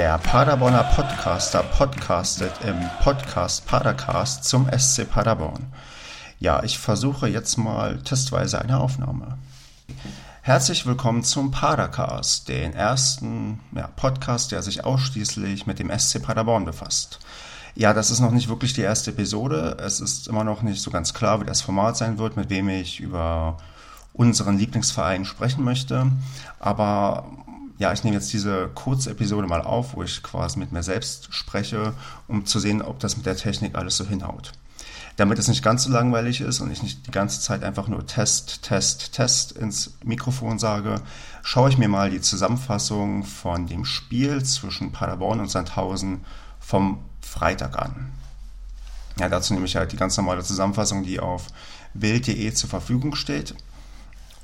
Der Paderborner Podcaster podcastet im Podcast Padercast zum SC Paderborn. Ja, ich versuche jetzt mal testweise eine Aufnahme. Herzlich willkommen zum Padercast, den ersten ja, Podcast, der sich ausschließlich mit dem SC Paderborn befasst. Ja, das ist noch nicht wirklich die erste Episode. Es ist immer noch nicht so ganz klar, wie das Format sein wird, mit wem ich über unseren Lieblingsverein sprechen möchte. Aber ja, ich nehme jetzt diese kurze Episode mal auf, wo ich quasi mit mir selbst spreche, um zu sehen, ob das mit der Technik alles so hinhaut. Damit es nicht ganz so langweilig ist und ich nicht die ganze Zeit einfach nur Test, Test, Test ins Mikrofon sage, schaue ich mir mal die Zusammenfassung von dem Spiel zwischen Paderborn und Sandhausen vom Freitag an. Ja, dazu nehme ich halt die ganz normale Zusammenfassung, die auf wild.de zur Verfügung steht.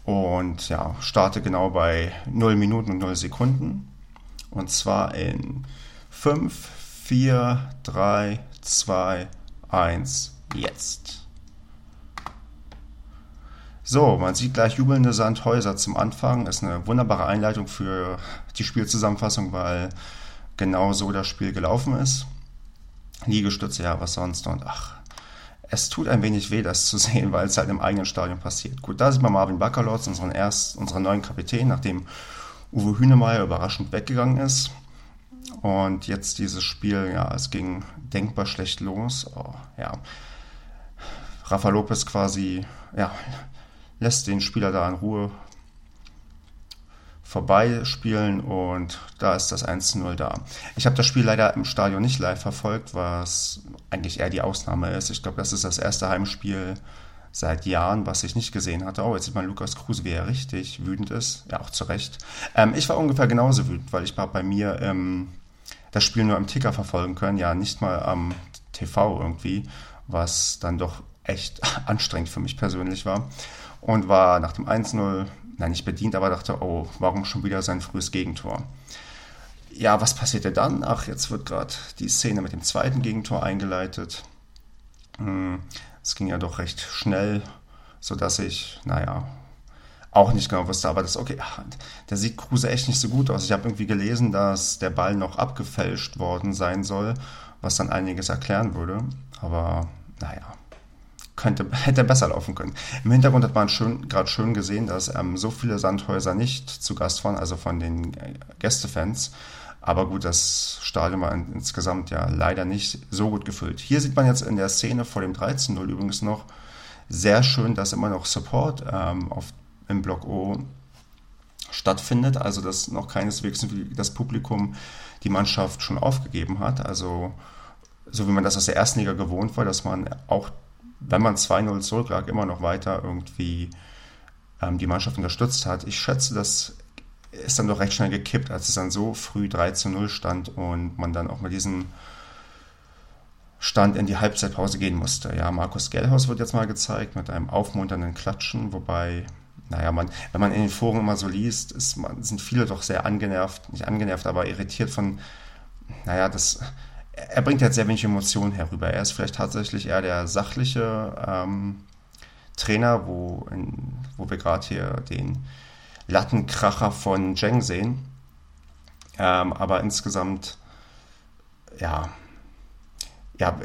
Und ja, starte genau bei 0 Minuten und 0 Sekunden. Und zwar in 5, 4, 3, 2, 1, jetzt. So, man sieht gleich jubelnde Sandhäuser zum Anfang. Ist eine wunderbare Einleitung für die Spielzusammenfassung, weil genau so das Spiel gelaufen ist. Liegestütze, ja, was sonst. Und ach, es tut ein wenig weh, das zu sehen, weil es halt im eigenen Stadion passiert. Gut, da sieht man Marvin Baccalords, unseren, unseren neuen Kapitän, nachdem Uwe Hünemeyer überraschend weggegangen ist. Und jetzt dieses Spiel, ja, es ging denkbar schlecht los. Oh, ja. Rafa Lopez quasi, ja, lässt den Spieler da in Ruhe vorbeispielen und da ist das 1-0 da. Ich habe das Spiel leider im Stadion nicht live verfolgt, was eigentlich eher die Ausnahme ist. Ich glaube, das ist das erste Heimspiel seit Jahren, was ich nicht gesehen hatte. Oh, jetzt sieht man Lukas Kruse, wie er richtig wütend ist. Ja, auch zu Recht. Ähm, ich war ungefähr genauso wütend, weil ich war bei mir ähm, das Spiel nur am Ticker verfolgen können, ja, nicht mal am TV irgendwie, was dann doch echt anstrengend für mich persönlich war. Und war nach dem 1-0 nein, nicht bedient, aber dachte, oh, warum schon wieder sein frühes Gegentor? Ja, was passierte dann? Ach, jetzt wird gerade die Szene mit dem zweiten Gegentor eingeleitet. Hm, es ging ja doch recht schnell, sodass ich, naja, auch nicht genau wusste, aber das, okay, der sieht Kruse echt nicht so gut aus. Ich habe irgendwie gelesen, dass der Ball noch abgefälscht worden sein soll, was dann einiges erklären würde. Aber naja, könnte, hätte besser laufen können. Im Hintergrund hat man schön, gerade schön gesehen, dass ähm, so viele Sandhäuser nicht zu Gast waren, also von den äh, Gästefans. Aber gut, das Stadion war in, insgesamt ja leider nicht so gut gefüllt. Hier sieht man jetzt in der Szene vor dem 13-0 übrigens noch sehr schön, dass immer noch Support ähm, auf, im Block O stattfindet. Also dass noch keineswegs das Publikum die Mannschaft schon aufgegeben hat. Also so wie man das aus der ersten Liga gewohnt war, dass man auch wenn man 2-0 zurücklag, immer noch weiter irgendwie ähm, die Mannschaft unterstützt hat. Ich schätze, das ist dann doch recht schnell gekippt, als es dann so früh 3 0 stand und man dann auch mit diesem Stand in die Halbzeitpause gehen musste. Ja, Markus Gellhaus wird jetzt mal gezeigt mit einem aufmunternden Klatschen, wobei, naja, man, wenn man in den Foren immer so liest, ist, man, sind viele doch sehr angenervt, nicht angenervt, aber irritiert von, naja, das er bringt halt sehr wenig Emotionen herüber. Er ist vielleicht tatsächlich eher der sachliche ähm, Trainer, wo, in, wo wir gerade hier den Lattenkracher von Zheng sehen. Ähm, aber insgesamt, ja, ja,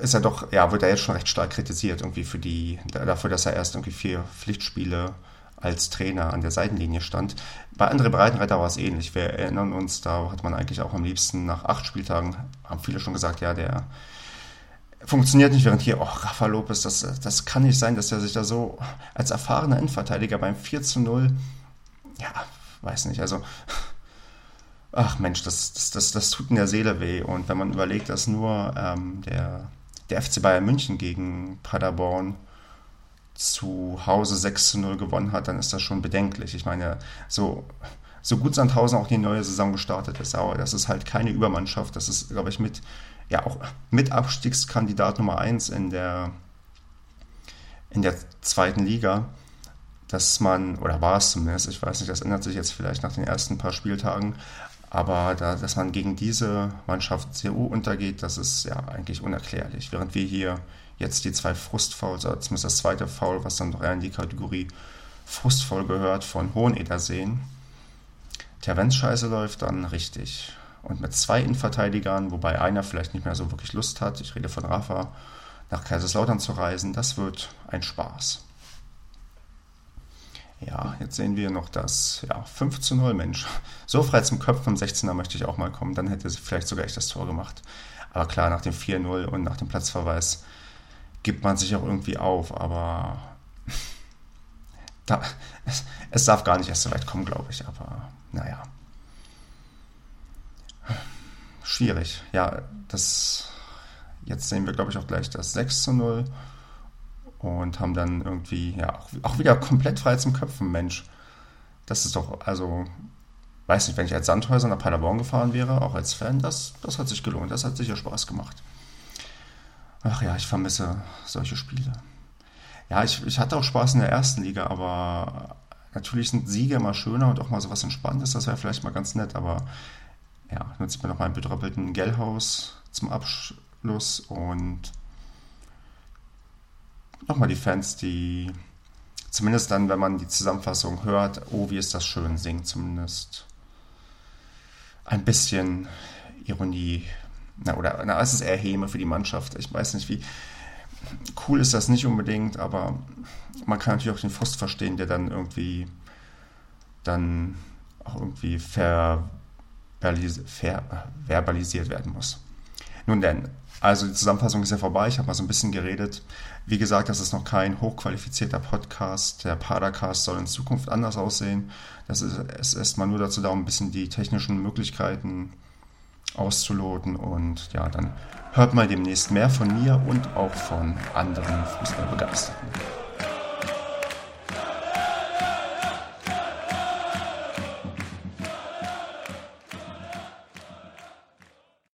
ist er doch, ja, wird er jetzt schon recht stark kritisiert, irgendwie für die, dafür, dass er erst irgendwie vier Pflichtspiele als Trainer an der Seitenlinie stand. Bei André Breitenreiter war es ähnlich. Wir erinnern uns, da hat man eigentlich auch am liebsten nach acht Spieltagen, haben viele schon gesagt, ja, der funktioniert nicht, während hier, oh, Rafa Lopez, das, das kann nicht sein, dass er sich da so als erfahrener Innenverteidiger beim 4 zu 0, ja, weiß nicht, also, ach Mensch, das, das, das, das tut in der Seele weh. Und wenn man überlegt, dass nur ähm, der, der FC Bayern München gegen Paderborn zu Hause 6 zu 0 gewonnen hat, dann ist das schon bedenklich. Ich meine, so, so gut Sandhausen auch die neue Saison gestartet ist, aber das ist halt keine Übermannschaft. Das ist, glaube ich, mit, ja, auch mit Abstiegskandidat Nummer 1 in der, in der zweiten Liga, dass man, oder war es zumindest, ich weiß nicht, das ändert sich jetzt vielleicht nach den ersten paar Spieltagen, aber da, dass man gegen diese Mannschaft CU untergeht, das ist ja eigentlich unerklärlich. Während wir hier jetzt die zwei Frustfouls, also zumindest das zweite Foul, was dann doch eher in die Kategorie Frustvoll gehört, von Hoheneder sehen. Tja, wenn scheiße läuft, dann richtig. und mit zwei Innenverteidigern, wobei einer vielleicht nicht mehr so wirklich Lust hat, ich rede von Rafa, nach Kaiserslautern zu reisen, das wird ein Spaß. Ja, jetzt sehen wir noch das ja, 5 zu 0, Mensch. So frei zum Köpfen im 16er möchte ich auch mal kommen, dann hätte vielleicht sogar echt das Tor gemacht. Aber klar, nach dem 4-0 und nach dem Platzverweis gibt man sich auch irgendwie auf, aber da, es, es darf gar nicht erst so weit kommen, glaube ich, aber naja. Schwierig. Ja, das jetzt sehen wir, glaube ich, auch gleich das 6 zu 0 und haben dann irgendwie, ja, auch, auch wieder komplett frei zum Köpfen, Mensch. Das ist doch, also, weiß nicht, wenn ich als Sandhäuser nach Paderborn gefahren wäre, auch als Fan, das, das hat sich gelohnt, das hat sicher Spaß gemacht. Ach ja, ich vermisse solche Spiele. Ja, ich, ich hatte auch Spaß in der ersten Liga, aber natürlich sind Siege immer schöner und auch mal so was Entspanntes, das wäre vielleicht mal ganz nett, aber ja, nun sieht man noch einen bedröppelten Gellhaus zum Abschluss und nochmal die Fans, die zumindest dann, wenn man die Zusammenfassung hört, oh, wie ist das schön, singen zumindest ein bisschen Ironie. Na, oder na, es ist eher Häme für die Mannschaft. Ich weiß nicht, wie cool ist das nicht unbedingt, aber man kann natürlich auch den Frust verstehen, der dann irgendwie dann auch irgendwie ver, ver, verbalisiert werden muss. Nun denn, also die Zusammenfassung ist ja vorbei. Ich habe mal so ein bisschen geredet. Wie gesagt, das ist noch kein hochqualifizierter Podcast. Der Padercast soll in Zukunft anders aussehen. Das ist, ist mal nur dazu da, um ein bisschen die technischen Möglichkeiten auszuloten. Und ja, dann hört mal demnächst mehr von mir und auch von anderen Fußballbegeisterten.